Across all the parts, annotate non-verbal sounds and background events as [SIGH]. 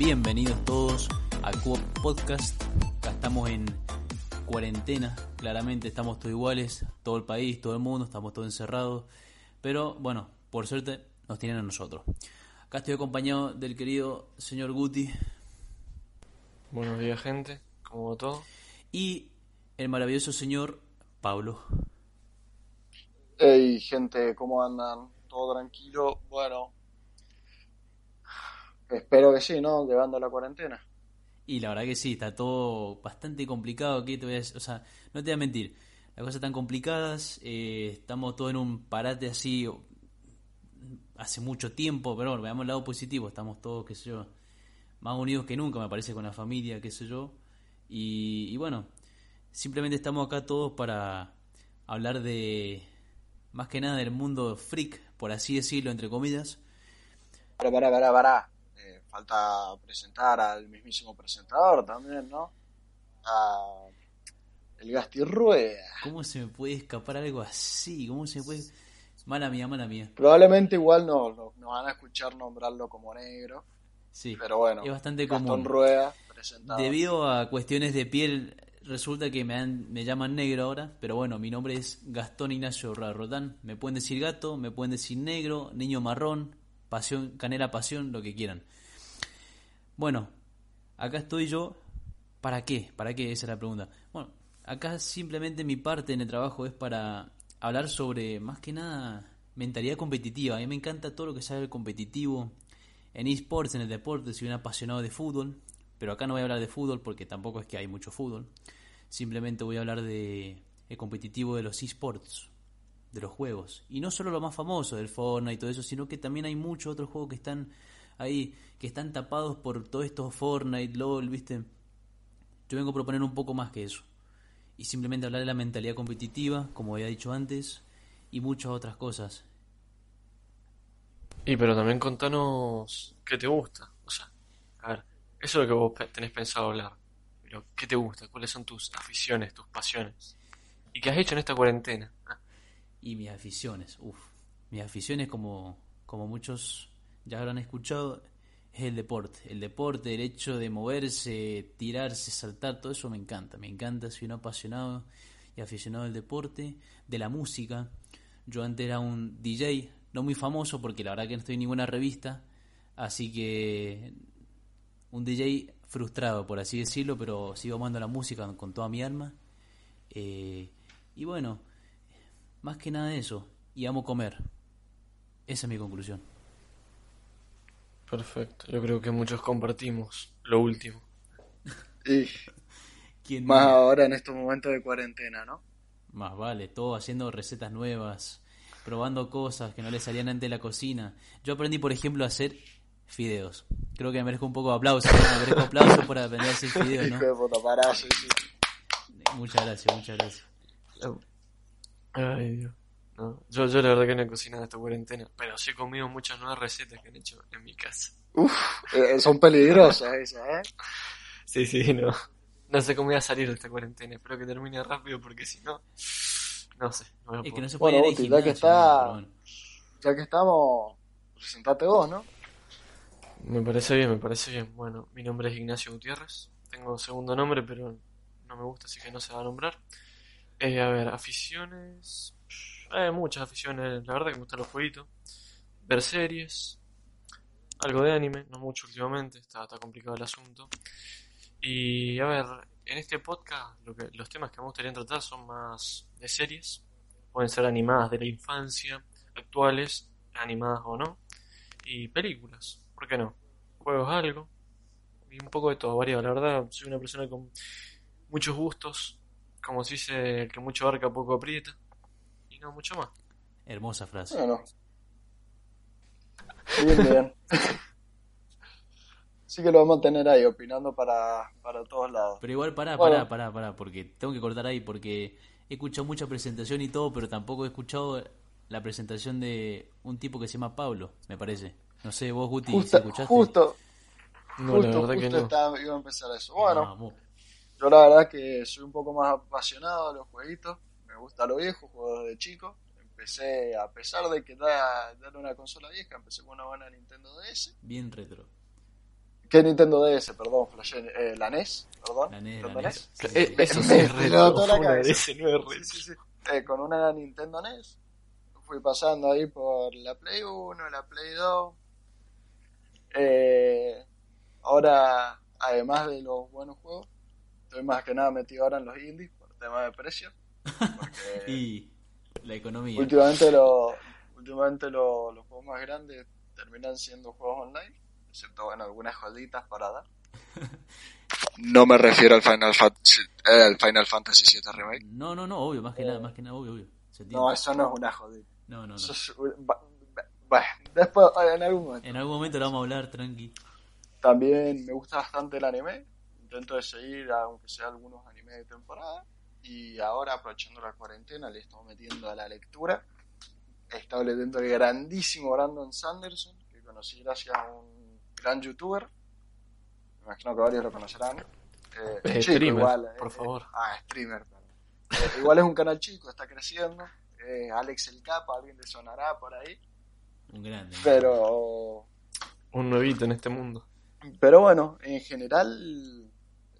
bienvenidos todos a Cubo Podcast. Acá estamos en cuarentena, claramente estamos todos iguales, todo el país, todo el mundo, estamos todos encerrados. Pero bueno, por suerte nos tienen a nosotros. Acá estoy acompañado del querido señor Guti Buenos días, gente. ¿Cómo va todo? y el maravilloso señor Pablo. Hey, gente, ¿cómo andan? ¿Todo tranquilo? Bueno, espero que sí, ¿no? Llevando la cuarentena. Y la verdad que sí, está todo bastante complicado aquí, te voy a o sea, no te voy a mentir, las cosas están complicadas, eh, estamos todos en un parate así hace mucho tiempo, pero bueno, veamos el lado positivo, estamos todos, qué sé yo, más unidos que nunca, me parece, con la familia, qué sé yo, y, y bueno, simplemente estamos acá todos para hablar de, más que nada del mundo freak, por así decirlo, entre comillas, Pero pará, pará, pará. Falta presentar al mismísimo presentador también, ¿no? A el Gasti Rueda. ¿cómo se me puede escapar algo así? ¿Cómo se me puede... Mala mía, mala mía. Probablemente igual no, no, nos van a escuchar nombrarlo como negro, Sí, pero bueno, es bastante Gastón común. Rueda, presentador. Debido a cuestiones de piel, resulta que me, han- me llaman negro ahora, pero bueno, mi nombre es Gastón Ignacio Rotán. Me pueden decir gato, me pueden decir negro, niño marrón, pasión, canela pasión, lo que quieran. Bueno, acá estoy yo. ¿Para qué? ¿Para qué? Esa es la pregunta. Bueno, acá simplemente mi parte en el trabajo es para hablar sobre, más que nada, mentalidad competitiva. A mí me encanta todo lo que sea el competitivo. En esports, en el deporte, soy un apasionado de fútbol. Pero acá no voy a hablar de fútbol porque tampoco es que hay mucho fútbol. Simplemente voy a hablar de el competitivo de los esports, de los juegos. Y no solo lo más famoso, del Fortnite y todo eso, sino que también hay muchos otros juegos que están ahí, que están tapados por todo esto Fortnite, LOL, ¿viste? Yo vengo a proponer un poco más que eso. Y simplemente hablar de la mentalidad competitiva, como había dicho antes, y muchas otras cosas. Y pero también contanos qué te gusta. O sea, a ver, eso es lo que vos tenés pensado hablar. Pero, ¿qué te gusta? ¿Cuáles son tus aficiones, tus pasiones? ¿Y qué has hecho en esta cuarentena? Ah, Y mis aficiones, uff. Mis aficiones, como, como muchos ya habrán escuchado, es el deporte. El deporte, el hecho de moverse, tirarse, saltar, todo eso me encanta. Me encanta, soy un apasionado y aficionado del deporte, de la música. Yo antes era un DJ, no muy famoso porque la verdad que no estoy en ninguna revista. Así que un DJ frustrado, por así decirlo, pero sigo amando la música con toda mi alma. Eh, y bueno, más que nada eso. Y amo comer. Esa es mi conclusión. Perfecto. Yo creo que muchos compartimos lo último. Y [LAUGHS] ¿Quién más ahora en estos momentos de cuarentena, ¿no? Más vale, todo haciendo recetas nuevas, probando cosas que no le salían antes de la cocina. Yo aprendí, por ejemplo, a hacer fideos. Creo que me merezco un poco de aplauso. Me merezco aplauso por aprender a hacer fideos, [LAUGHS] Hijo ¿no? de puta, pará, sí, sí. Muchas gracias, muchas gracias. Ay, Dios. No, yo, yo la verdad que no he cocinado esta cuarentena, pero sí he comido muchas nuevas recetas que han hecho en mi casa. Uf, eh, son peligrosas esas, ¿eh? [LAUGHS] Sí, sí, no. No sé cómo voy a salir de esta cuarentena. Espero que termine rápido porque si no, no sé. No Es que poder. no se puede Bueno, ir ya que está-. Ya que estamos, presentate vos, ¿no? Me parece bien, me parece bien. Bueno, mi nombre es Ignacio Gutiérrez. Tengo segundo nombre, pero no me gusta, así que no se va a nombrar. Eh, a ver, aficiones. Hay muchas aficiones, la verdad que me gustan los jueguitos. Ver series. Algo de anime, no mucho últimamente, está, está complicado el asunto. Y a ver, en este podcast lo que, los temas que me gustaría tratar son más de series. Pueden ser animadas de la infancia, actuales, animadas o no. Y películas, ¿por qué no? Juegos algo. Y un poco de todo, variado. La verdad, soy una persona con muchos gustos. Como se dice, que mucho abarca poco aprieta. No mucho más. Hermosa frase. Bueno. Bien, bien. [LAUGHS] Así que lo vamos a tener ahí, opinando para, para todos lados. Pero igual, pará, Bueno. pará, pará, pará, porque tengo que cortar ahí, porque he escuchado mucha presentación y todo, pero tampoco he escuchado la presentación de un tipo que se llama Pablo, me parece. No sé, vos, Guti, si Justo, escuchaste. justo, No, justo, la verdad que justo no. estaba- iba a empezar eso. Bueno, yo la verdad que soy un poco más apasionado de los jueguitos. Me gusta lo viejo, juego desde chico. Empecé, a pesar de que da, dar una consola vieja, empecé con una buena Nintendo DS. Bien retro. ¿Qué Nintendo DS? Perdón, flashé, eh, la NES, perdón. La NES, la NES. NES. Sí, Eh, sí. Eso sí es. DS no sí, sí. Eh, con una Nintendo NES. Fui pasando ahí por la Play 1, la Play 2. Eh, ahora, además de los buenos juegos, estoy más que nada metido ahora en los indies por tema de precio. [LAUGHS] Y la economía. últimamente, lo- [LAUGHS] últimamente lo- los juegos más grandes terminan siendo juegos online, excepto bueno, algunas joditas para dar. [LAUGHS] No me refiero al Final, Fantasy, eh, al Final Fantasy VII Remake. No, no, no, obvio, más que nada, más que nada, obvio, obvio. No, eso no es una jodita. no, no, no. Eso es- va- va- va- después, en algún momento. En algún momento lo vamos a hablar, tranqui. También me gusta bastante el anime. Intento de seguir, aunque sea algunos animes de temporada. Y ahora, aprovechando la cuarentena, le estamos metiendo a la lectura. He estado leyendo el grandísimo Brandon Sanderson, que conocí gracias a un gran youtuber. Me imagino que varios lo conocerán. Eh, Eh, chico streamer, igual, por eh, favor. Ah, streamer, perdón. Eh, igual es un canal chico, está creciendo. Eh, Alex el Capa, alguien le sonará por ahí. Un grande. Pero Un nuevito en este mundo. Pero bueno, en general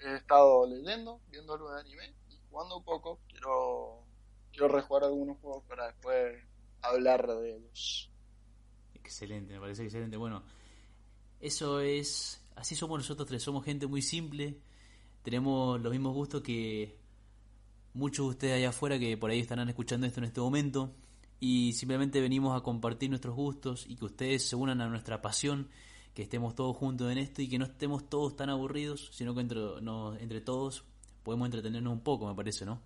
he estado leyendo, viendo algo de anime jugando un poco. Quiero, quiero rejugar algunos juegos para después hablar de ellos. Excelente, me parece excelente. Bueno, eso es. Así somos nosotros tres. Somos gente muy simple. Tenemos los mismos gustos que muchos de ustedes allá afuera que por ahí estarán escuchando esto en este momento. Y simplemente venimos a compartir nuestros gustos y que ustedes se unan a nuestra pasión. Que estemos todos juntos en esto y que no estemos todos tan aburridos, sino que entre, entre todos podemos entretenernos un poco, me parece, ¿no?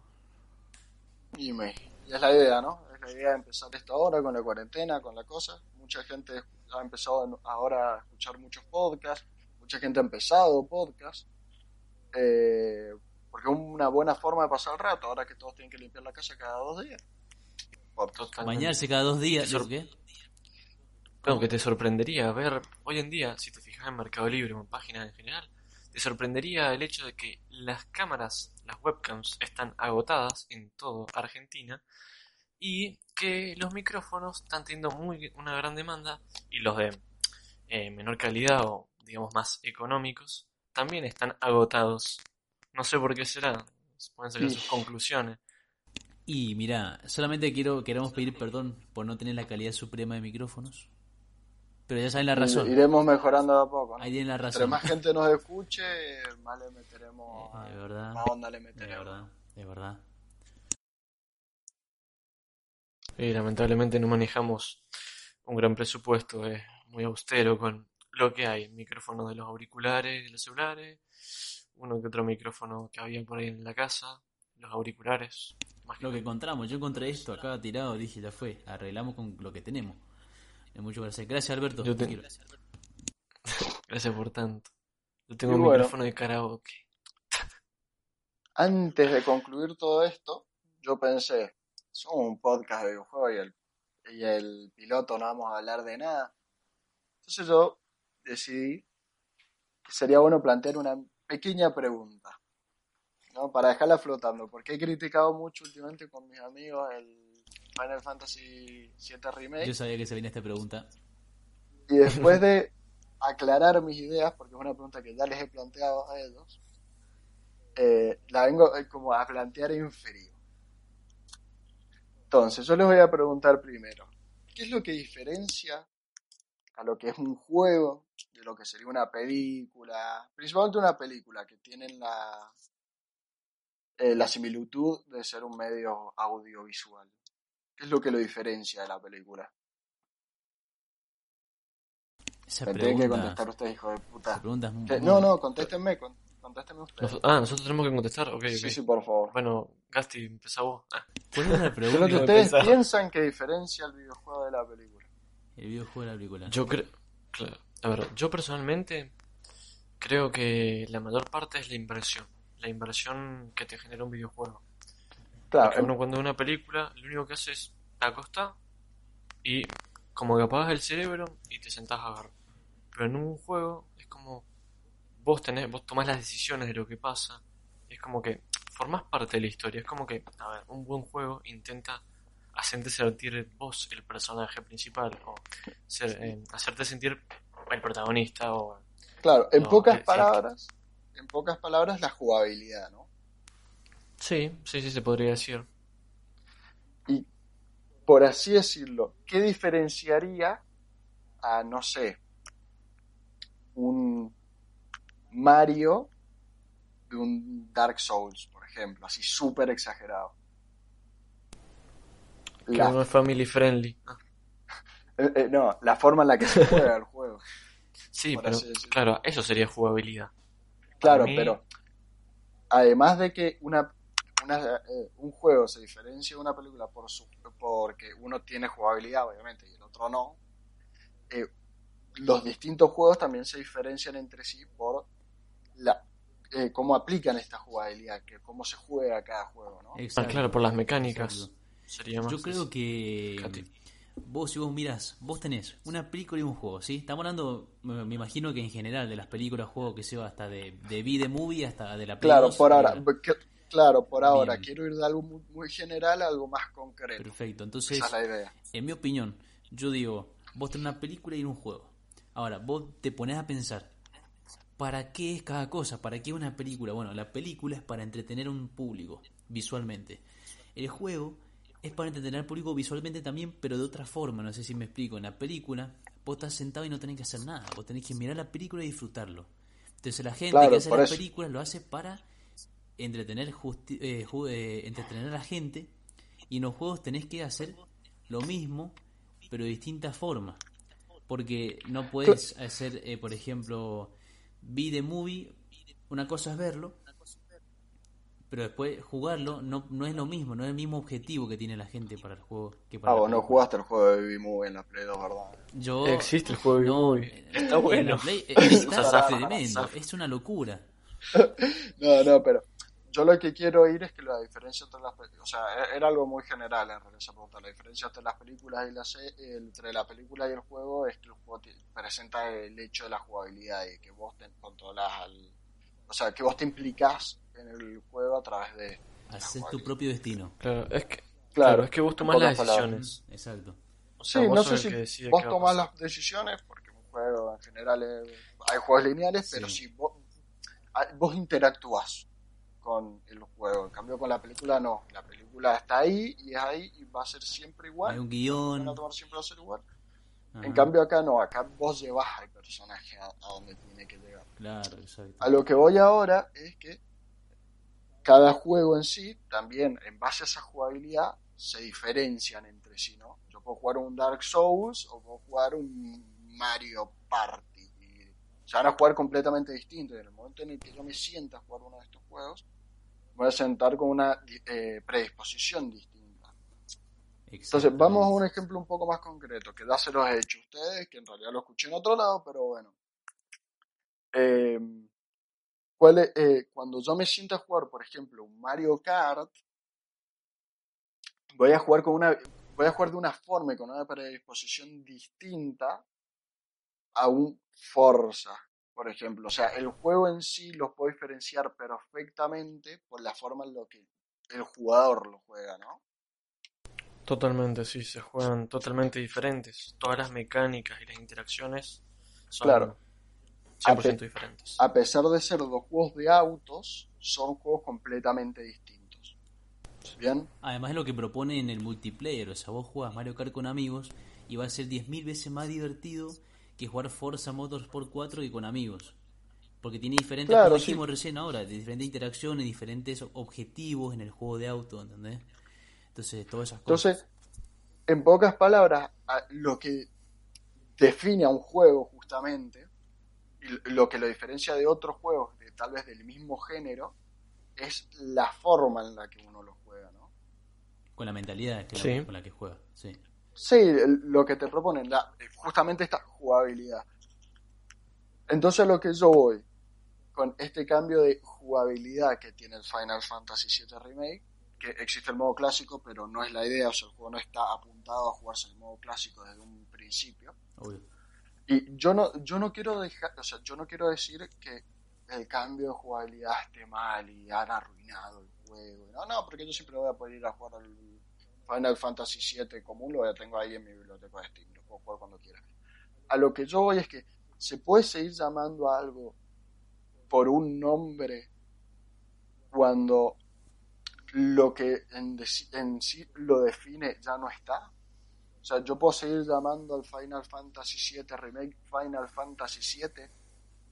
Y, me, y es la idea, ¿no? Es la idea de empezar esto ahora con la cuarentena, con la cosa. Mucha gente ha empezado ahora a escuchar muchos podcasts, mucha gente ha empezado podcasts. Eh, porque es una buena forma de pasar el rato, ahora que todos tienen que limpiar la casa cada dos días. Bañarse cada dos días, Sor- ¿qué? Claro, que te sorprendería ver hoy en día, si te fijas en Mercado Libre o en páginas en general, te sorprendería el hecho de que las cámaras, las webcams, están agotadas en todo Argentina y que los micrófonos están teniendo muy, una gran demanda y los de eh, menor calidad o digamos más económicos también están agotados. No sé por qué será, pueden sacar sus conclusiones. Y mira, solamente quiero queremos pedir perdón por no tener la calidad suprema de micrófonos. Pero ya saben la razón. Iremos mejorando de a poco. ¿no? Ahí tienen la Entre razón. más gente nos escuche, más le meteremos. Eh, de verdad. Más onda le De meteremos. verdad, de verdad. Y lamentablemente no manejamos un gran presupuesto, es muy austero con lo que hay, micrófonos de los auriculares, de los celulares, uno que otro micrófono que había por ahí en la casa, los auriculares, más que Lo que encontramos, yo encontré esto acá tirado, dije, ya fue, arreglamos con lo que tenemos. Es mucho gracias. Gracias Alberto. Yo te- Quiero- Gracias por tanto. Yo tengo Y un bueno. micrófono de karaoke. Antes de concluir todo esto, yo pensé, somos un podcast de videojuegos y el, y el piloto no vamos a hablar de nada. Entonces yo decidí que sería bueno plantear una pequeña pregunta, ¿no? Para dejarla flotando, porque he criticado mucho últimamente con mis amigos el Final Fantasy VII Remake. Yo sabía que se venía esta pregunta. Y después de aclarar mis ideas, porque es una pregunta que ya les he planteado a ellos, eh, la vengo eh, como a plantear en frío. Entonces, yo les voy a preguntar primero, ¿qué es lo que diferencia a lo que es un juego de lo que sería una película? Principalmente una película que tienen la, eh, la similitud de ser un medio audiovisual. ¿Qué es lo que lo diferencia de la película? Esa Me tienen que pregunta, contestar ustedes, hijo de puta. pregunta muy- No, no, contéstenme, con- contéstenme ustedes. Nos- ah, nosotros tenemos que contestar, ok. Sí, sí, por favor. Bueno, Gasti, empezá vos. Ah, ¿Cuál es la ¿Qué es lo que pregunta? Ustedes pensar. piensan que diferencia el videojuego de la película? El videojuego de la película. Yo creo, claro, a ver, yo personalmente creo que la mayor parte es la inversión, la inversión que te genera un videojuego. Claro, Porque uno cuando ve una película, lo único que hace es te acostás y como que apagas el cerebro y te sentás a ver. Pero en un juego es como vos tenés, vos tomás las decisiones de lo que pasa. Es como que formás parte de la historia. Es como que, a ver, un buen juego intenta hacerte sentir vos el personaje principal o ser, eh, hacerte sentir el protagonista o Claro, en pocas palabras, en pocas palabras la jugabilidad, ¿no? Sí, sí, sí, se podría decir. Y por así decirlo, ¿qué diferenciaría a, no sé, un Mario de un Dark Souls, por ejemplo, así súper exagerado? Que La- no es family friendly. [LAUGHS] Eh, eh, no, la forma en la que se [LAUGHS] juega el juego. sí, pero claro, eso sería jugabilidad. Claro, mí- pero además de que una, una, eh, un juego se diferencia de una película por su, porque uno tiene jugabilidad, obviamente, y el otro no, eh, los distintos juegos también se diferencian entre sí por la eh, cómo aplican esta jugabilidad, que cómo se juega cada juego, ¿no? Ah, claro, por las mecánicas. Exacto. Sería más Yo creo que vos si vos mirás, vos tenés una película y un juego, ¿sí? Estamos hablando, me, me imagino que en general de las películas, juegos que se va hasta de, de Be Movie hasta de la Play Claro, 2, por ahora, la- claro, por ahora, Bien. quiero ir de algo muy, muy general a algo más concreto. Perfecto, entonces Esa es la idea. En mi opinión, yo digo, vos tenés una película y un juego. Ahora, vos te pones a pensar, ¿para qué es cada cosa? ¿Para qué una película? Bueno, la película es para entretener a un público, visualmente. El juego es para entretener al público visualmente también, pero de otra forma, no sé si me explico. En la película, vos estás sentado y no tenés que hacer nada, vos tenés que mirar la película y disfrutarlo. Entonces la gente Claro, que hace las eso. películas lo hace para entretener, justi- eh, ju- eh, entretener a la gente y en los juegos tenés que hacer lo mismo pero de distintas formas porque no puedes hacer eh, por ejemplo be the movie una cosa es verlo pero después jugarlo no, no es lo mismo no es el mismo objetivo que tiene la gente para el juego que para Ah, vos no jugaste el juego de Baby Movie en la Play 2, ¿verdad? yo Existe el juego de no, Movie. eh, Está en bueno. la Play, eh, [LAUGHS] está tremendo es una locura [LAUGHS] No, no, pero yo lo que quiero ir es que la diferencia entre las películas, o sea, e- era algo muy general en realidad esa pregunta, la diferencia entre las películas y la entre la película y el juego es que el juego te- presenta el hecho de la jugabilidad y que vos te controlas al, o sea, que vos te implicás en el juego a través de la hacer tu propio destino Claro, es que, Claro, claro, es que vos tomás las palabras. decisiones. exacto O sea, Sí, vos no sé si vos tomás las decisiones, porque un juego en general es- hay juegos lineales, pero Sí. si vos, ah, vos interactúas con el juego. En cambio, con la película no. La película está ahí y es ahí y va a ser siempre igual. hay un Van guion a tomar siempre va a ser igual. Ajá, En cambio, acá no. Acá vos llevas al personaje a, a donde tiene que llegar. claro exacto A lo que voy ahora es que cada juego en sí, también en base a esa jugabilidad, se diferencian entre sí, ¿no? Yo puedo jugar un Dark Souls o puedo jugar un Mario Party. Y se van a jugar completamente distintos. En el momento en el que yo me sienta a jugar uno de estos juegos, voy a sentar con una eh, predisposición distinta. Entonces, vamos a un ejemplo un poco más concreto, que ya se los he hecho a ustedes, que en realidad lo escuché en otro lado, pero bueno. Eh, ¿cuál es, eh, cuando yo me siento a jugar, por ejemplo, un Mario Kart, voy a jugar con una, voy a jugar de una forma y con una predisposición distinta a un Forza, por ejemplo. O sea, el juego en sí los puedo diferenciar perfectamente por la forma en la que el jugador lo juega, ¿no? Totalmente, sí, se juegan totalmente diferentes. Todas las mecánicas y las interacciones son Claro. 100% diferentes. a pesar de ser dos juegos de autos, son juegos completamente distintos. ¿Bien? Además es lo que propone en el multiplayer, o sea, vos jugás Mario Kart con amigos y va a ser 10.000 veces más divertido que jugar Forza Motorsport 4 y con amigos. Porque tiene diferentes, Claro, como sí. dijimos recién ahora, diferentes interacciones, diferentes objetivos en el juego de auto, ¿entendés? Entonces, todas esas cosas. Entonces, en pocas palabras, a- lo que define a un juego justamente, y lo que lo diferencia de otros juegos, de tal vez del mismo género, es la forma en la que uno lo juega, ¿no? Con la mentalidad que Sí. con la que juega, sí. Sí, lo que te proponen, la, justamente esta jugabilidad. Entonces lo que yo voy con este cambio de jugabilidad que tiene el Final Fantasy VII Remake, que existe el modo clásico, pero no es la idea, o sea, el juego no está apuntado a jugarse en el modo clásico desde un principio. Obvio. Y yo no, yo no quiero dejar, o sea, yo no quiero decir que el cambio de jugabilidad esté mal y han arruinado el juego. No, no, porque yo siempre voy a poder ir a jugar al Final Fantasy VII común, lo tengo ahí en mi biblioteca de Steam, lo puedo jugar cuando quiera. A lo que yo voy es que ¿Se puede seguir llamando a algo por un nombre cuando lo que en, sí lo define ya no está? O sea, yo puedo seguir llamando al Final Fantasy VII Remake Final Fantasy VII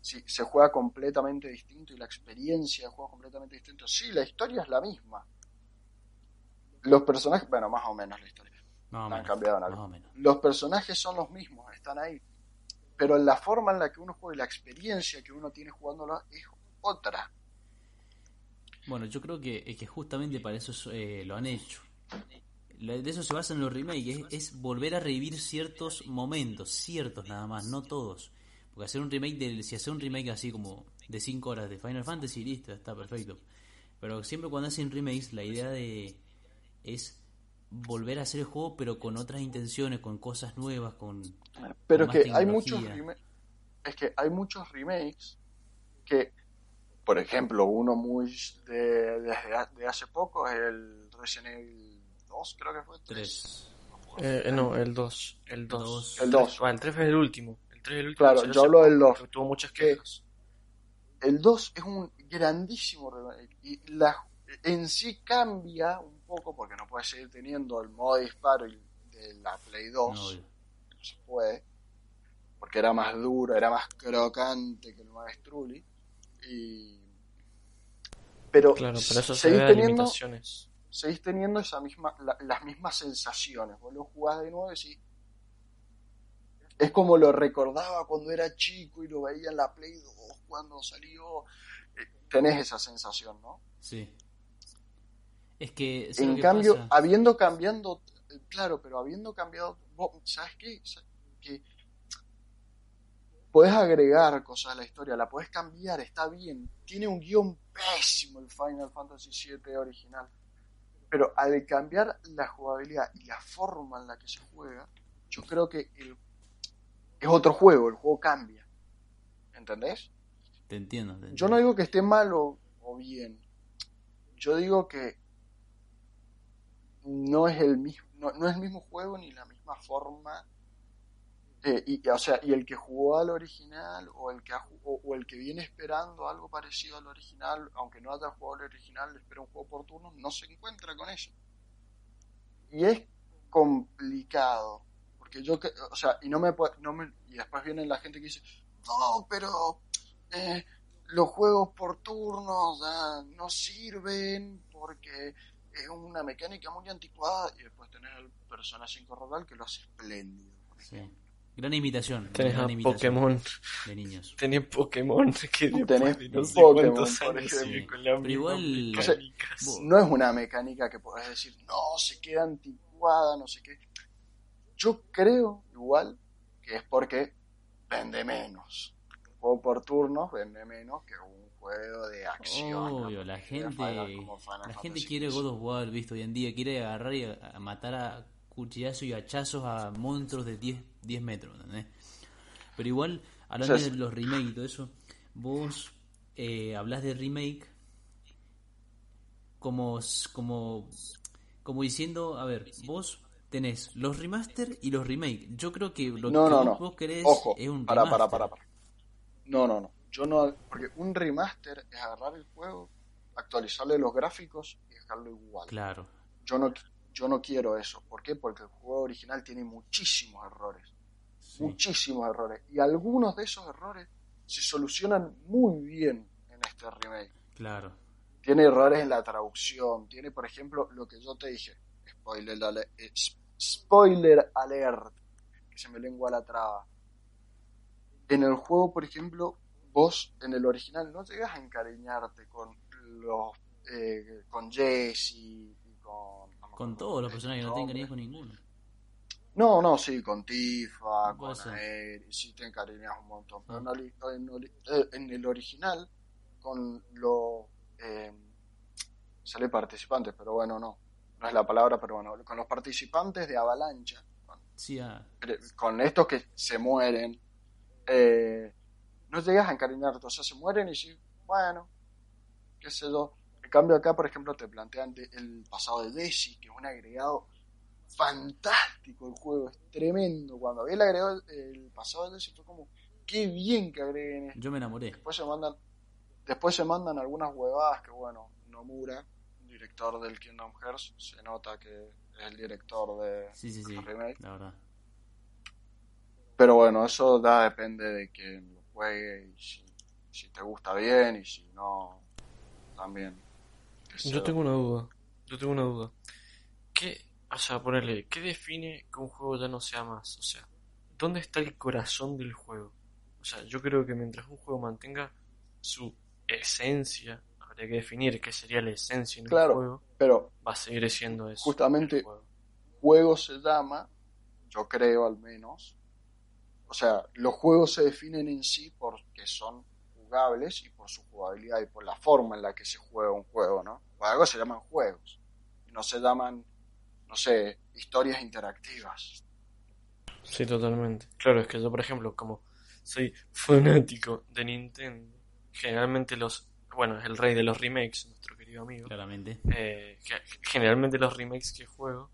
si se juega completamente distinto y la experiencia de juego completamente distinto. Sí, la historia es la misma. Los personajes, bueno, más o menos la historia. Más o Han cambiado en algo. o menos. Los personajes son los mismos, están ahí. Pero la forma en la que uno juega y la experiencia que uno tiene jugándolo es otra. Bueno, yo creo que, es que justamente para eso eh, lo han hecho. De eso se basa en los remakes, es, es volver a revivir ciertos momentos, ciertos nada más, no todos. Porque hacer un remake, del, si hacer un remake así como de 5 horas de Final Fantasy, listo, está perfecto. Pero siempre cuando hacen remakes, la idea de es volver a hacer el juego, pero con otras intenciones, con cosas nuevas, con... Pero Con que más hay muchos. Es que hay muchos remakes que, por ejemplo, uno muy de, desde ha- de hace poco es el Resident Evil 2, creo que fue. 3. Eh, eh, no, el 2. El 2. Dos. El 2. Ah, el 3 es el último. El 3 es el último. Claro, yo hablo del poco, 2. que Tuvo muchas Que- quejas. El 2 es un grandísimo remake y la, en sí cambia un poco porque no puedes seguir teniendo el modo de disparo de la Play 2. No, no se puede, porque era más duro, era más crocante que el Maestruli. Y... Pero, Claro, pero eso se seguís teniendo, seguís teniendo esa misma, la- las mismas sensaciones. Vos lo jugás de nuevo y decís, es como lo recordaba cuando era chico y lo veía en la Play 2 cuando salió. Eh, Tenés esa sensación, ¿no? sí. Es que... ¿sabes En que cambio, pasa? habiendo cambiado, eh, claro, pero habiendo cambiado, ¿sabes qué? Sa- Que puedes agregar cosas a la historia, la puedes cambiar, está bien. Tiene un guion pésimo el Final Fantasy VII original, pero al cambiar la jugabilidad y la forma en la que se juega, yo creo que el- es otro juego, el juego cambia. ¿Entendés? Te entiendo. te Yo entiendo. no digo que esté mal o, o bien. Yo digo que no es el mismo, no, no es el mismo juego ni la misma forma. Eh, y, o sea, y el que jugó al original o el que ha o, el que viene esperando algo parecido al original, aunque no haya jugado al original, espera un juego por turnos, no se encuentra con eso. Y es complicado, porque yo o sea, y no me, no me y después viene la gente que dice, "No, pero eh, los juegos por turnos ah, no sirven porque es una mecánica muy anticuada y después tenés el Persona 5 Royal que lo hace espléndido. por Sí. ejemplo. Gran imitación. Tenés gran a imitación Pokémon. De niños. Tenés Pokémon [LAUGHS] que Tenés de no sé Pokémon, por ejemplo. sigue con la Pero misma igual- No es una mecánica que podés decir, no, se queda anticuada, no sé qué. Yo creo igual que es porque vende menos. Juego por turnos vende menos que un juego de acción. ¿no? Obvio, la Porque gente, la gente quiere. God of War, visto hoy en día, quiere agarrar y a, a matar a cuchillazos y hachazos a monstruos de 10, 10 metros, ¿entendés? Pero igual, hablando O sea, de los remakes y todo eso, vos eh, hablas de remake como, como, como diciendo, a ver, vos tenés los remaster y los remake. Yo creo que lo No, que no, vos, no. vos querés Ojo, es un para, remaster. para, para, para. No, no, no. Yo no, porque un remaster es agarrar el juego, actualizarle los gráficos y dejarlo igual. Claro, Yo no, yo no quiero eso. ¿Por qué? Porque el juego original tiene muchísimos errores. sí, Muchísimos errores. Y algunos de esos errores se solucionan muy bien en este remake. claro. Tiene errores en la traducción. Tiene, por ejemplo, lo que yo te dije. Spoiler, ale- eh, spoiler alert. Que se me lengua la traba. En el juego, por ejemplo, vos en el original no llegas a encariñarte con los eh, con Jesse y con no Con todos los personajes, no te encariñas con ninguno. No, no, sí, con Tifa, con. Aerith, sí te encariñas un montón. Pero Ah. en, en oli- eh, en el original, con los... Eh, sale participantes, pero bueno, no. No es la palabra, pero bueno. Con los participantes de Avalancha, con, Sí, ah, con estos que se mueren, eh, no llegas a encariñarte. O sea, se mueren y sí, bueno, qué sé yo. En cambio acá, por ejemplo, te plantean de- el pasado de Desi, que es un agregado fantástico el juego, es tremendo. Cuando vi el agregado, el pasado de Desi fue como, qué bien que agreguen esto. Yo me enamoré. Después se mandan, después se mandan algunas huevadas que bueno, Nomura, director del Kingdom Hearts, se nota que es el director de Sí, sí, sí. remake. La verdad. Pero bueno, eso da depende de quien lo juegue y si, si te gusta bien y si no, también. Yo tengo una duda. Yo tengo una duda. ¿Qué, o sea, ponerle, ¿qué define que un juego ya no sea más? O sea, ¿dónde está el corazón del juego? O sea, yo creo que mientras un juego mantenga su esencia, habría que definir qué sería la esencia en Claro. un juego, Pero va a seguir siendo eso. Justamente- el juego. juego se llama, yo creo al menos, o sea, los juegos se definen en sí porque son jugables y por su jugabilidad y por la forma en la que se juega un juego, ¿no? Por algo se llaman juegos y no se llaman, no sé, historias interactivas. Sí, totalmente. Claro, es que yo, por ejemplo, como soy fanático de Nintendo, generalmente los, bueno, es el rey de los remakes, nuestro querido amigo. Claramente. Eh, ge- generalmente los remakes que juego,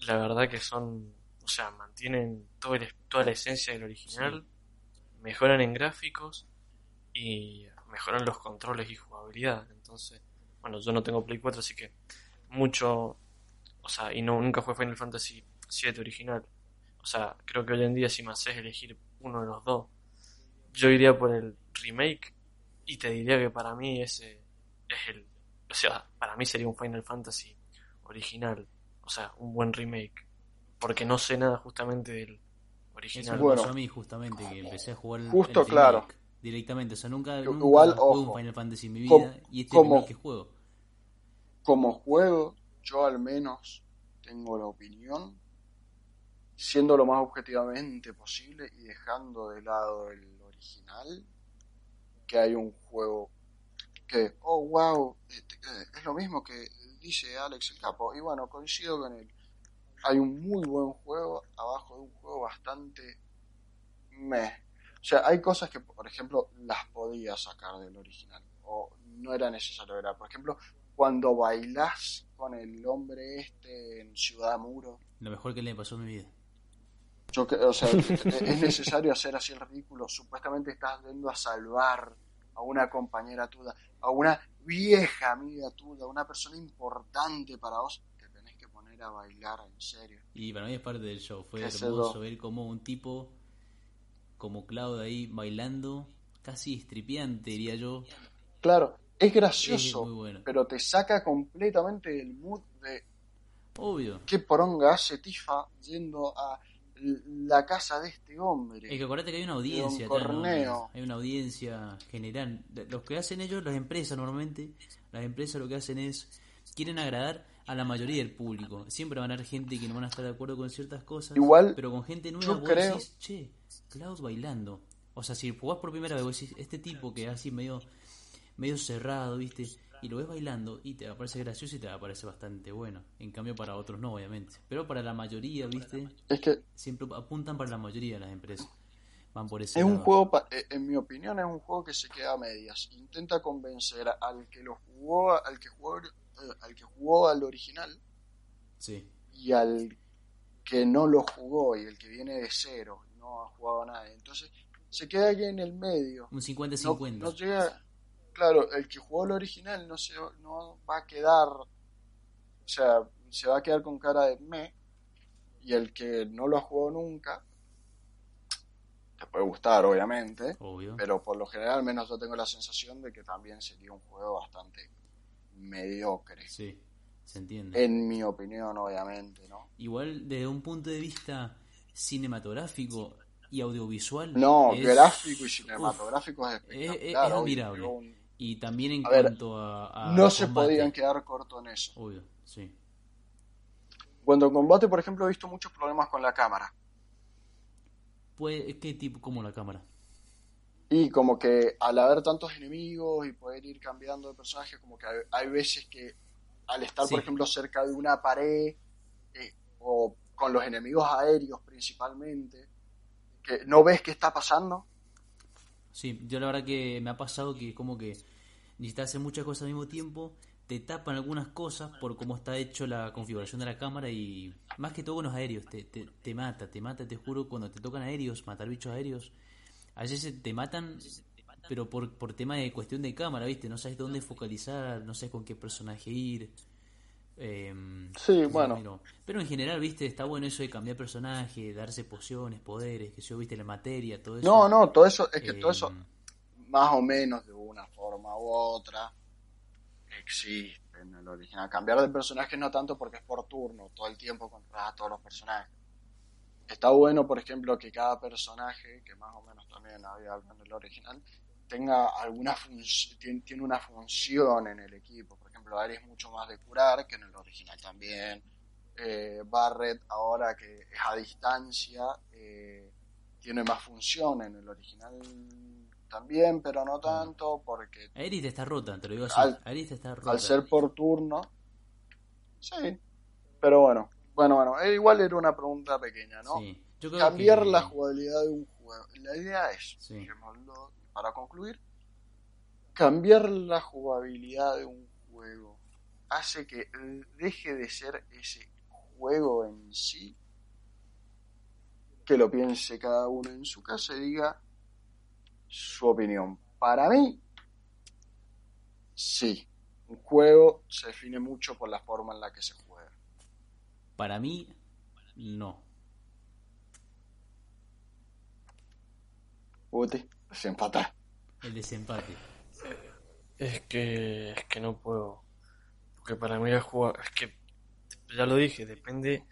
la verdad que son, o sea, mantienen todo el- toda la esencia del original, mejoran en gráficos y mejoran los controles y jugabilidad. Entonces, bueno, yo no tengo Play 4, así que mucho, o sea, y no, nunca jugué Final Fantasy 7 original. O sea, creo que hoy en día si me haces elegir uno de los dos, yo iría por el remake y te diría que para mí ese es el, o sea, para mí sería un Final Fantasy original, o sea, un buen remake, porque no sé nada justamente del Eso original. me Bueno. pasó a mí justamente, que empecé a jugar el- Justo, el claro. directamente. O sea, nunca, Igual, nunca jugué ojo. un Final Fantasy en mi vida Como- y este como- remake que juego. Como juego, yo al menos tengo la opinión, siendo lo más objetivamente posible y dejando de lado el original, que hay un juego que, oh wow, es lo mismo que dice Alex el Capo, y bueno, coincido con él. Hay un muy buen juego abajo de un juego bastante meh. O sea, hay cosas que, por ejemplo, las podía sacar del original, o no era necesario ver. Por ejemplo, cuando bailás con el hombre este en Ciudad Muro, Lo mejor que le pasó en mi vida. yo que- o sea, es necesario hacer así el ridículo. Supuestamente estás yendo a salvar a una compañera tuya, a una vieja amiga tuya, a una persona importante para vos. A bailar en serio. Y para mí es parte del show. Fue hermoso ver como un tipo como Cloud ahí bailando, casi estripiante, diría yo. Claro, es gracioso, bueno. pero te saca completamente del mood de Obvio. qué poronga hace Tifa yendo a la casa de este hombre. Es que acordate que hay una audiencia. Corneo. Hay una audiencia general. Los que hacen ellos, las empresas normalmente, las empresas lo que hacen es, quieren agradar a la mayoría del público. Siempre van a haber gente que no van a estar de acuerdo con ciertas cosas. Igual, pero con gente nueva vos creo- decís, che, Cloud bailando. O sea, si jugás por primera vez, vos decís, este tipo que es así medio, medio cerrado, ¿viste? Y lo ves bailando y te va a parecer gracioso y te va a parecer bastante bueno. En cambio, para otros no, obviamente. Pero para la mayoría, ¿viste? es que Siempre apuntan para la mayoría de las empresas. Van por ese es un lado. juego, pa- eh, en mi opinión, es un juego que se queda a medias. Intenta convencer al que lo jugó, al que jugó, al que jugó al original Sí. y al que no lo jugó y el que viene de cero, no ha jugado nada. Entonces se queda aquí en el medio. Un No, 50-50. no llega, claro, el que jugó el original no se no va a quedar, o sea, se va a quedar con cara de me y el que no lo ha jugado nunca te puede gustar, obviamente, Obvio. pero por lo general, al menos yo tengo la sensación de que también sería un juego bastante mediocre. Sí, se entiende. En mi opinión, obviamente, ¿no? Igual, desde un punto de vista cinematográfico y audiovisual. No, es- gráfico y Uf, cinematográfico es admirable. un- y también en A ver, cuanto a. a no se combate. podían quedar cortos en eso. Obvio, sí. Cuando en combate, por ejemplo, he visto muchos problemas con la cámara. Pues, ¿qué tipo? como la cámara? Y como que al haber tantos enemigos y poder ir cambiando de personaje, como que hay, hay veces que al estar, Sí. por ejemplo, cerca de una pared eh, o con los enemigos aéreos principalmente, que no ves qué está pasando. Sí, yo la verdad que me ha pasado que como que necesitas hacer muchas cosas al mismo tiempo, te tapan algunas cosas por cómo está hecho la configuración de la cámara y más que todo con los aéreos, te, te, te mata, te mata, te juro, cuando te tocan aéreos, matar bichos aéreos, a veces te matan, pero por, por tema de cuestión de cámara, ¿viste? No sabes dónde focalizar, no sabes con qué personaje ir. Em, Sí, no, bueno. pero- Pero en general, ¿viste? Está bueno eso de cambiar personaje, darse pociones, poderes, que yo, ¿viste? La materia, todo eso. No, no, todo eso, es que todo eso, Em, más o menos de una forma u otra, existe en el original. Cambiar de personaje no tanto porque es por turno, todo el tiempo controlas a todos los personajes. Está bueno, por ejemplo, que cada personaje, que más o menos también había en el original, tenga alguna tiene, tiene una función en el equipo. Por ejemplo, Ares es mucho más de curar, que en el original también. Eh, Barret, ahora que es a distancia, eh, tiene más función en el original también, pero no tanto, porque Aerith está rota, te lo digo así. Al- está rota. al ser por turno, sí, pero bueno, bueno, bueno, eh, igual era una pregunta pequeña, ¿no? Sí. Yo creo Cambiar que- la jugabilidad de un juego. La idea es, Sí. para concluir, cambiar la jugabilidad de un juego hace que deje de ser ese juego en sí, que lo piense cada uno en su casa y diga su opinión. Para mí, sí, un juego se define mucho por la forma en la que se juega. Para mí, no. Uti, desempatar. El desempate. Es que, es que no puedo. Porque para mí el juego, es que, ya lo dije, depende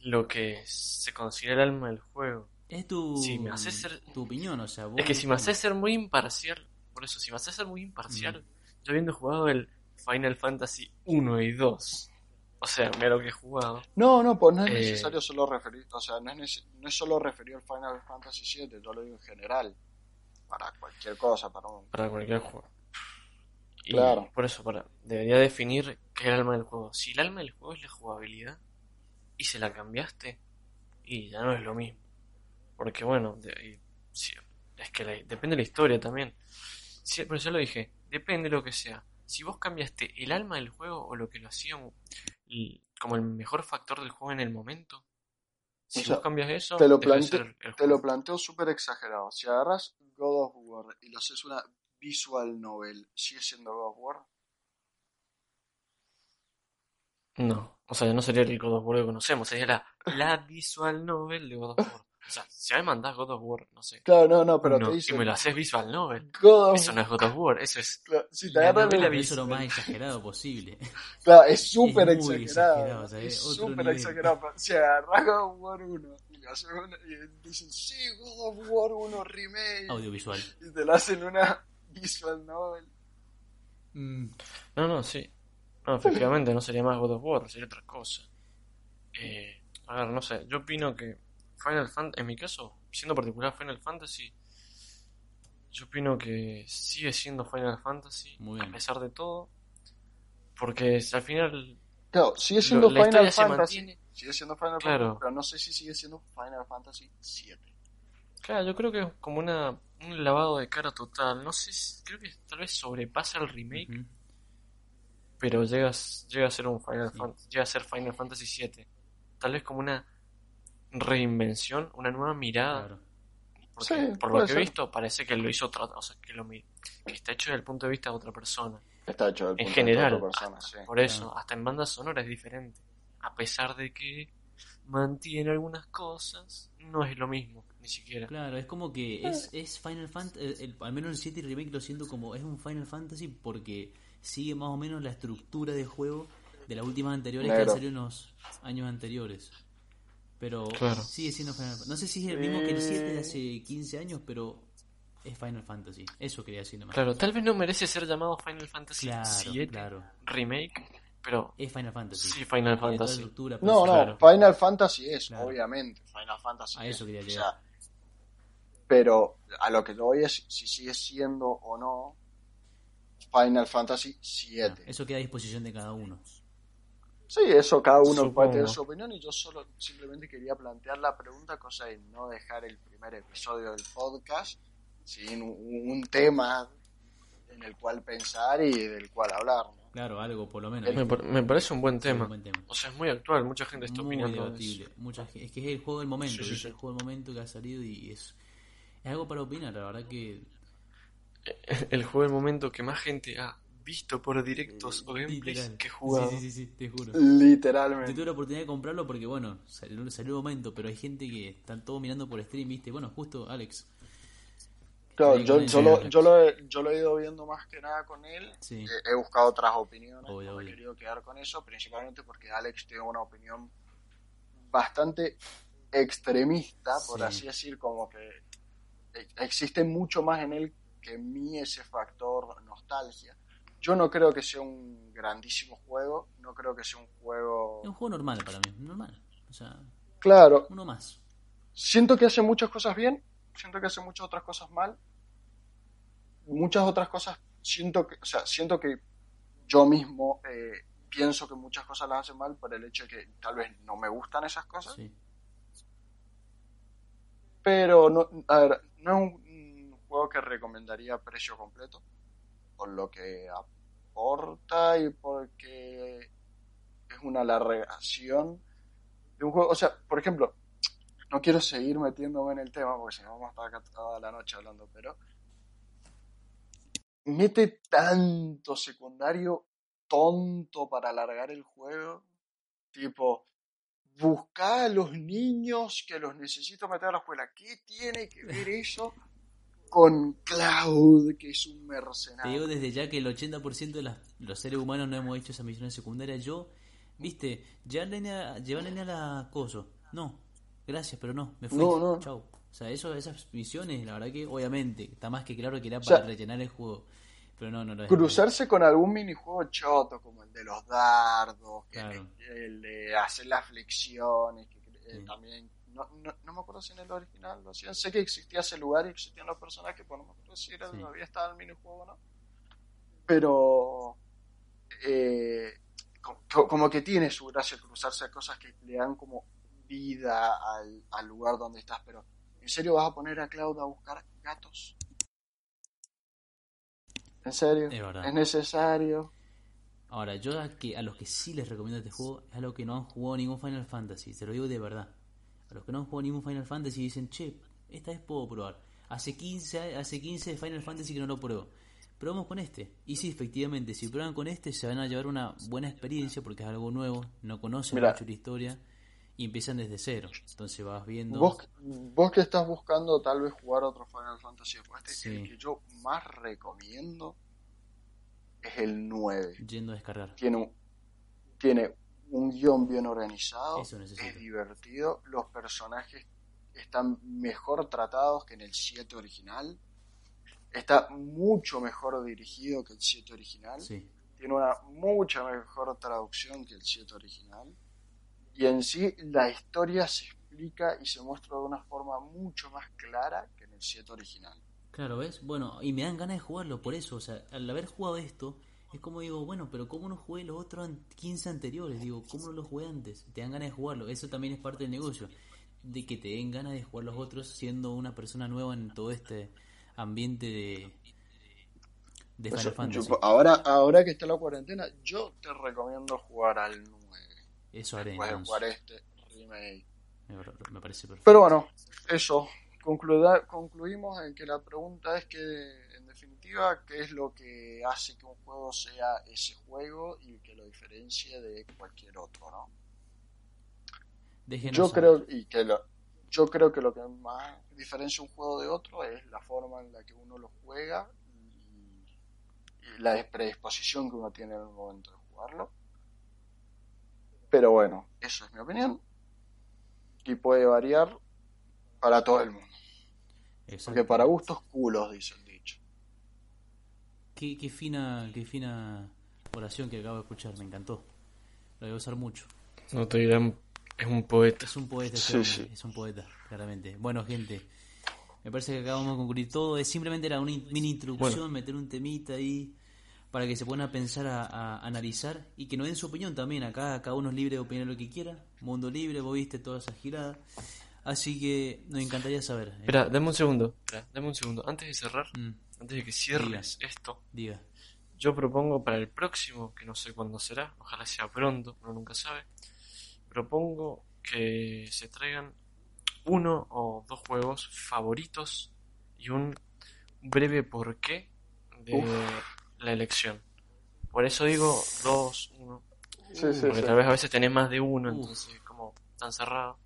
lo que se considera el alma del juego. Es tu, Si me haces ser- tu opinión, o sea, vos Es que si me haces ser muy imparcial, por eso, si me haces ser muy imparcial, yo habiendo jugado el Final Fantasy 1 y 2, o sea, mira lo que he jugado. No, no, pues no es Eh. necesario solo referir, o sea, no es, no es solo referir al Final Fantasy VII, yo lo digo en general, para cualquier cosa, para un... para cualquier juego. Y Claro. por eso, para, debería definir qué es el alma del juego. Si el alma del juego es la jugabilidad y se la cambiaste, y ya no es lo mismo. Porque bueno, de- y- sí, es que la- depende de la historia también. Sí, pero yo lo dije, depende de lo que sea. Si vos cambiaste el alma del juego o lo que lo hacía como el mejor factor del juego en el momento, si O sea, vos cambias eso, te lo de plante- Te lo planteo súper exagerado. Si agarras God of War y lo haces una visual novel, ¿sigue siendo God of War? No, o sea, no sería el God of War que conocemos, sería la, la visual novel de God of War. O sea, si a mí me mandás God of War, no sé, Claro, no, no, pero uno, te dicen me lo haces visual novel, God of eso no es God of War, eso es... Claro, si te la agarras novela es lo más exagerado posible. [LAUGHS] Claro, es súper exagerado. exagerado, o sea, es súper nivel. exagerado. pero [LAUGHS] Si agarras God of War 1 y le haces una, y dicen, sí, God of War 1 remake. Audiovisual. Y te lo hacen una visual novel. Mm, No, no, sí. No, efectivamente, no sería más God of War, sería otra cosa. Eh, a ver, no sé, yo opino que Final Fantasy, en mi caso, siendo particular Final Fantasy, yo opino que sigue siendo Final Fantasy, Muy a pesar de todo, porque al final Claro, sigue siendo Lo- Final Fantasy. mantiene. Sigue siendo Final Claro. Fantasy, pero no sé si sigue siendo Final Fantasy 7. Claro, yo creo que es como una, un lavado de cara total. No sé, si- creo que tal vez sobrepasa el remake, pero llega, llega a ser un Final Sí. Fantasy, llega a ser Final Fantasy VII. Tal vez como una reinvención, una nueva mirada. Claro. Porque Sí, por lo que he visto parece que lo hizo otra, o sea, que lo mi- que está hecho desde el punto de vista de otra persona. Está hecho del En punto de general, otra persona, hasta- sí. por eso, hasta en banda sonora es diferente. A pesar de que mantiene algunas cosas, no es lo mismo, ni siquiera. Claro, es como que es, es Final Fantasy, al menos el 7 Remake lo siento como es un Final Fantasy porque sigue más o menos la estructura de juego de las últimas anteriores que Negro. han salido en los años anteriores. Pero Claro. sigue siendo Final Fantasy. No sé si es el mismo que el 7 de hace 15 años, pero es Final Fantasy. Eso quería decir nomás. Claro, tal vez no merece ser llamado Final Fantasy Claro, VII claro. Remake, pero Es Final Fantasy. sí Final Fantasy. No, no, Claro. Final Fantasy es, Claro. obviamente. Final Fantasy A es. eso quería O llegar. sea, pero a lo que yo voy es si sigue siendo o no Final Fantasy 7. Eso queda a disposición de cada uno. Sí, eso cada uno Supongo. puede tener su opinión y yo solo simplemente quería plantear la pregunta, cosa de no dejar el primer episodio del podcast sin un, un tema en el cual pensar y del cual hablar. ¿no? Claro, algo por lo menos. Me, par- me parece un buen tema. un buen tema. O sea, es muy actual, mucha gente está muy opinando debatible. Mucha es que es el juego del momento, Sí, sí, ¿viste? sí. el juego del momento que ha salido y es, es Es algo para opinar, la verdad que. El juego del momento que más gente ha visto por directos o gameplays que jugado. Sí, sí, sí, sí, te juro. Yo Literalmente. tuve la oportunidad de comprarlo porque, bueno, salió, salió el momento, pero hay gente que están todos mirando por stream, ¿viste? Bueno, justo Alex. Claro, yo, yo, lo, yo, lo he, yo lo he ido viendo más que nada con él. Sí. He, he buscado otras opiniones. Obvio, no me he querido quedar con eso, principalmente porque Alex tiene una opinión bastante extremista, por Sí. así decir, como que e- existe mucho más en él que en mí ese factor nostalgia. Yo no creo que sea un grandísimo juego, no creo que sea un juego... Es un juego normal para mí, normal. O sea, Claro, uno más. siento que hace muchas cosas bien, siento que hace muchas otras cosas mal. Muchas otras cosas siento que, o sea, siento que yo mismo eh, pienso que muchas cosas las hace mal por el hecho de que tal vez no me gustan esas cosas, Sí. pero no, a ver, no es un, un juego que recomendaría a precio completo por lo que aporta y porque es una alargación de un juego, o sea, por ejemplo, no quiero seguir metiéndome en el tema porque si no vamos a estar acá toda la noche hablando, pero mete tanto secundario tonto para alargar el juego, tipo, busca a los niños que los necesito meter a la escuela. ¿Qué tiene que ver eso con Cloud, que es un Te digo mercenario? desde ya que el 80% de las- los seres humanos no hemos hecho esas misiones secundarias. Yo, viste, llevar nene, llevar nene a la coso. No, gracias, pero no, me fui. No, no. Chau. O sea, eso, esas misiones, la verdad que obviamente, está más que claro que era sea, para rellenar el juego. Pero no, no lo es. Cruzarse con algún minijuego choto, como el de los dardos, que Claro. el, el de hacer las flexiones, que eh, Sí. también, no, no, no me acuerdo si en el original lo hacían, sé que existía ese lugar y existían los personajes, pero no me acuerdo si era, Sí. todavía estaba el minijuego o no. Pero eh, co- co- como que tiene su gracia cruzarse cosas que le dan como vida al, al lugar donde estás, pero ¿en serio vas a poner a Cloud a buscar gatos? ¿En serio? Es. ¿Es necesario? Ahora, yo a, que, a los que sí les recomiendo este juego es a los que no han jugado ningún Final Fantasy, se lo digo de verdad. A los que no han jugado ningún Final Fantasy dicen, che, esta vez puedo probar. Hace 15, hace 15 Final Fantasy que no lo pruebo. Probamos con este. Y sí, efectivamente, si prueban con este se van a llevar una buena experiencia porque es algo nuevo, no conocen mucho la historia y empiezan desde cero. Entonces vas viendo... Vos, vos que estás buscando tal vez jugar otro Final Fantasy después, este, Sí. el que yo más recomiendo es el 9. Yendo a descargar. Tiene tiene un guion bien organizado, es divertido, los personajes están mejor tratados que en el 7 original, está mucho mejor dirigido que el 7 original, Sí. tiene una mucha mejor traducción que el 7 original. Y en sí la historia se explica y se muestra de una forma mucho más clara que en el 7 original. Claro, ¿ves? Bueno, y me dan ganas de jugarlo por eso. O sea, al haber jugado esto, es como digo, bueno, pero ¿cómo no jugué los otros an- 15 anteriores? Digo, ¿cómo no los jugué antes? Te dan ganas de jugarlo. Eso también es parte del negocio. De que te den ganas de jugar los otros siendo una persona nueva en todo este ambiente de, de Final Fantasy. yo- ahora, ahora que está la cuarentena, yo te recomiendo jugar al 9. Eso haré. Jugar este remake. Me, parece perfecto. Pero bueno, eso. Concluimos en que la pregunta es que, en definitiva, ¿qué es lo que hace que un juego sea ese juego y que lo diferencie de cualquier otro, no? Déjenos Yo saber. creo y que lo, yo creo que lo que más diferencia un juego de otro es la forma en la que uno lo juega y, y la predisposición que uno tiene en el momento de jugarlo. Pero bueno, eso es mi opinión y puede variar para todo el mundo, Exacto. porque para gustos culos dice el dicho. Qué, qué fina, qué fina oración que acabo de escuchar, me encantó. Lo voy a usar mucho. No te dirán, es un poeta. Es un poeta, Sí, sí. es un poeta, claramente. Bueno, gente, me parece que acabamos de concluir todo. Es simplemente era una in- mini introducción, meter un temita ahí para que se puedan a pensar, a, a analizar y que nos den su opinión también. Acá cada uno es libre de opinar lo que quiera. Mundo libre, vos viste toda esa girada. Así que nos encantaría saber. eh, Espera, dame un segundo. Espera, dame un segundo. Antes de cerrar, mm, antes de que cierres esto, diga. yo propongo para el próximo, que no sé cuándo será, ojalá sea pronto, uno nunca sabe. Propongo que se traigan uno o dos juegos favoritos y un breve porqué de la elección. Por eso digo dos, uno. Sí, sí, Porque sí. tal vez a veces tenés más de uno, Uf. entonces como tan cerrado.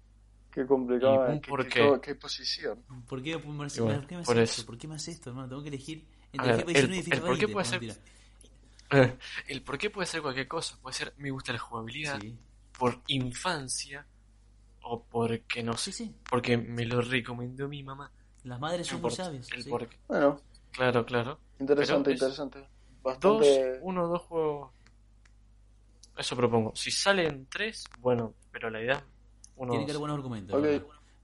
Qué complicado. ¿Y eh, qué, por qué qué? qué posición. ¿Por qué, por, bueno, ¿por qué me por haces eso. esto? ¿Por qué me haces esto, hermano? Tengo que elegir entre ver, FIFA 19 y el- FIFA el por qué 20. puede ser- mentira. [LAUGHS] El porqué puede ser cualquier cosa. Puede ser me gusta la jugabilidad, Sí, por infancia, o porque no sé, sí, sí. porque me lo recomendó mi mamá. Las madres son muy sabias. el sí. porqué. Bueno, Claro, claro. interesante, Pero interesante. Dos, Bastante. uno, dos juegos. Eso propongo. Si salen tres, bueno, pero la idea, uno, Tienen que haber buenos argumentos.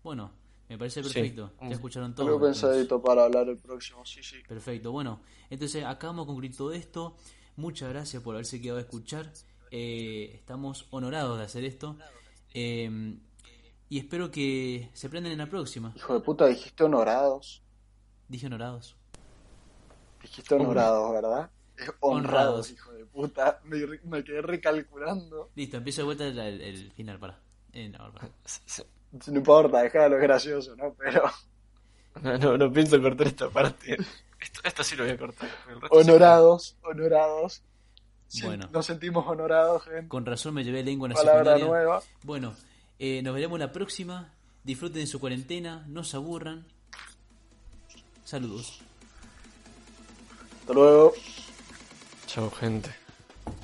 Bueno, me parece Sí. perfecto. Mm. Ya escucharon todo. Algo pensadito para hablar el próximo. Sí, sí. Perfecto, bueno, entonces acá vamos a concluir todo esto. Muchas gracias por haberse quedado a escuchar. Eh, estamos honorados de hacer esto. Eh, y espero que se prendan en la próxima. Hijo de puta, dijiste honorados. Dije honorados. Dijiste honorados, ¿verdad? Es honrados, Honrados. hijo de puta. Me, me quedé recalculando. Listo, empiezo de vuelta el, el- el final, para. Eh, no. [LAUGHS] No importa, déjalo, gracioso, ¿no? Pero No, no, no pienso cortar esta parte. Esto, esto sí lo voy a cortar. el resto sí. honorados, honorados. Bueno. Nos sentimos honorados, gente. Con razón me llevé lengua en la Palabra secundaria. nueva. Bueno, eh, nos veremos la próxima. Disfruten de su cuarentena, no se aburran. Saludos. Hasta luego. Chao, gente.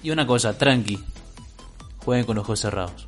Y una cosa, tranqui. Jueguen con los ojos cerrados.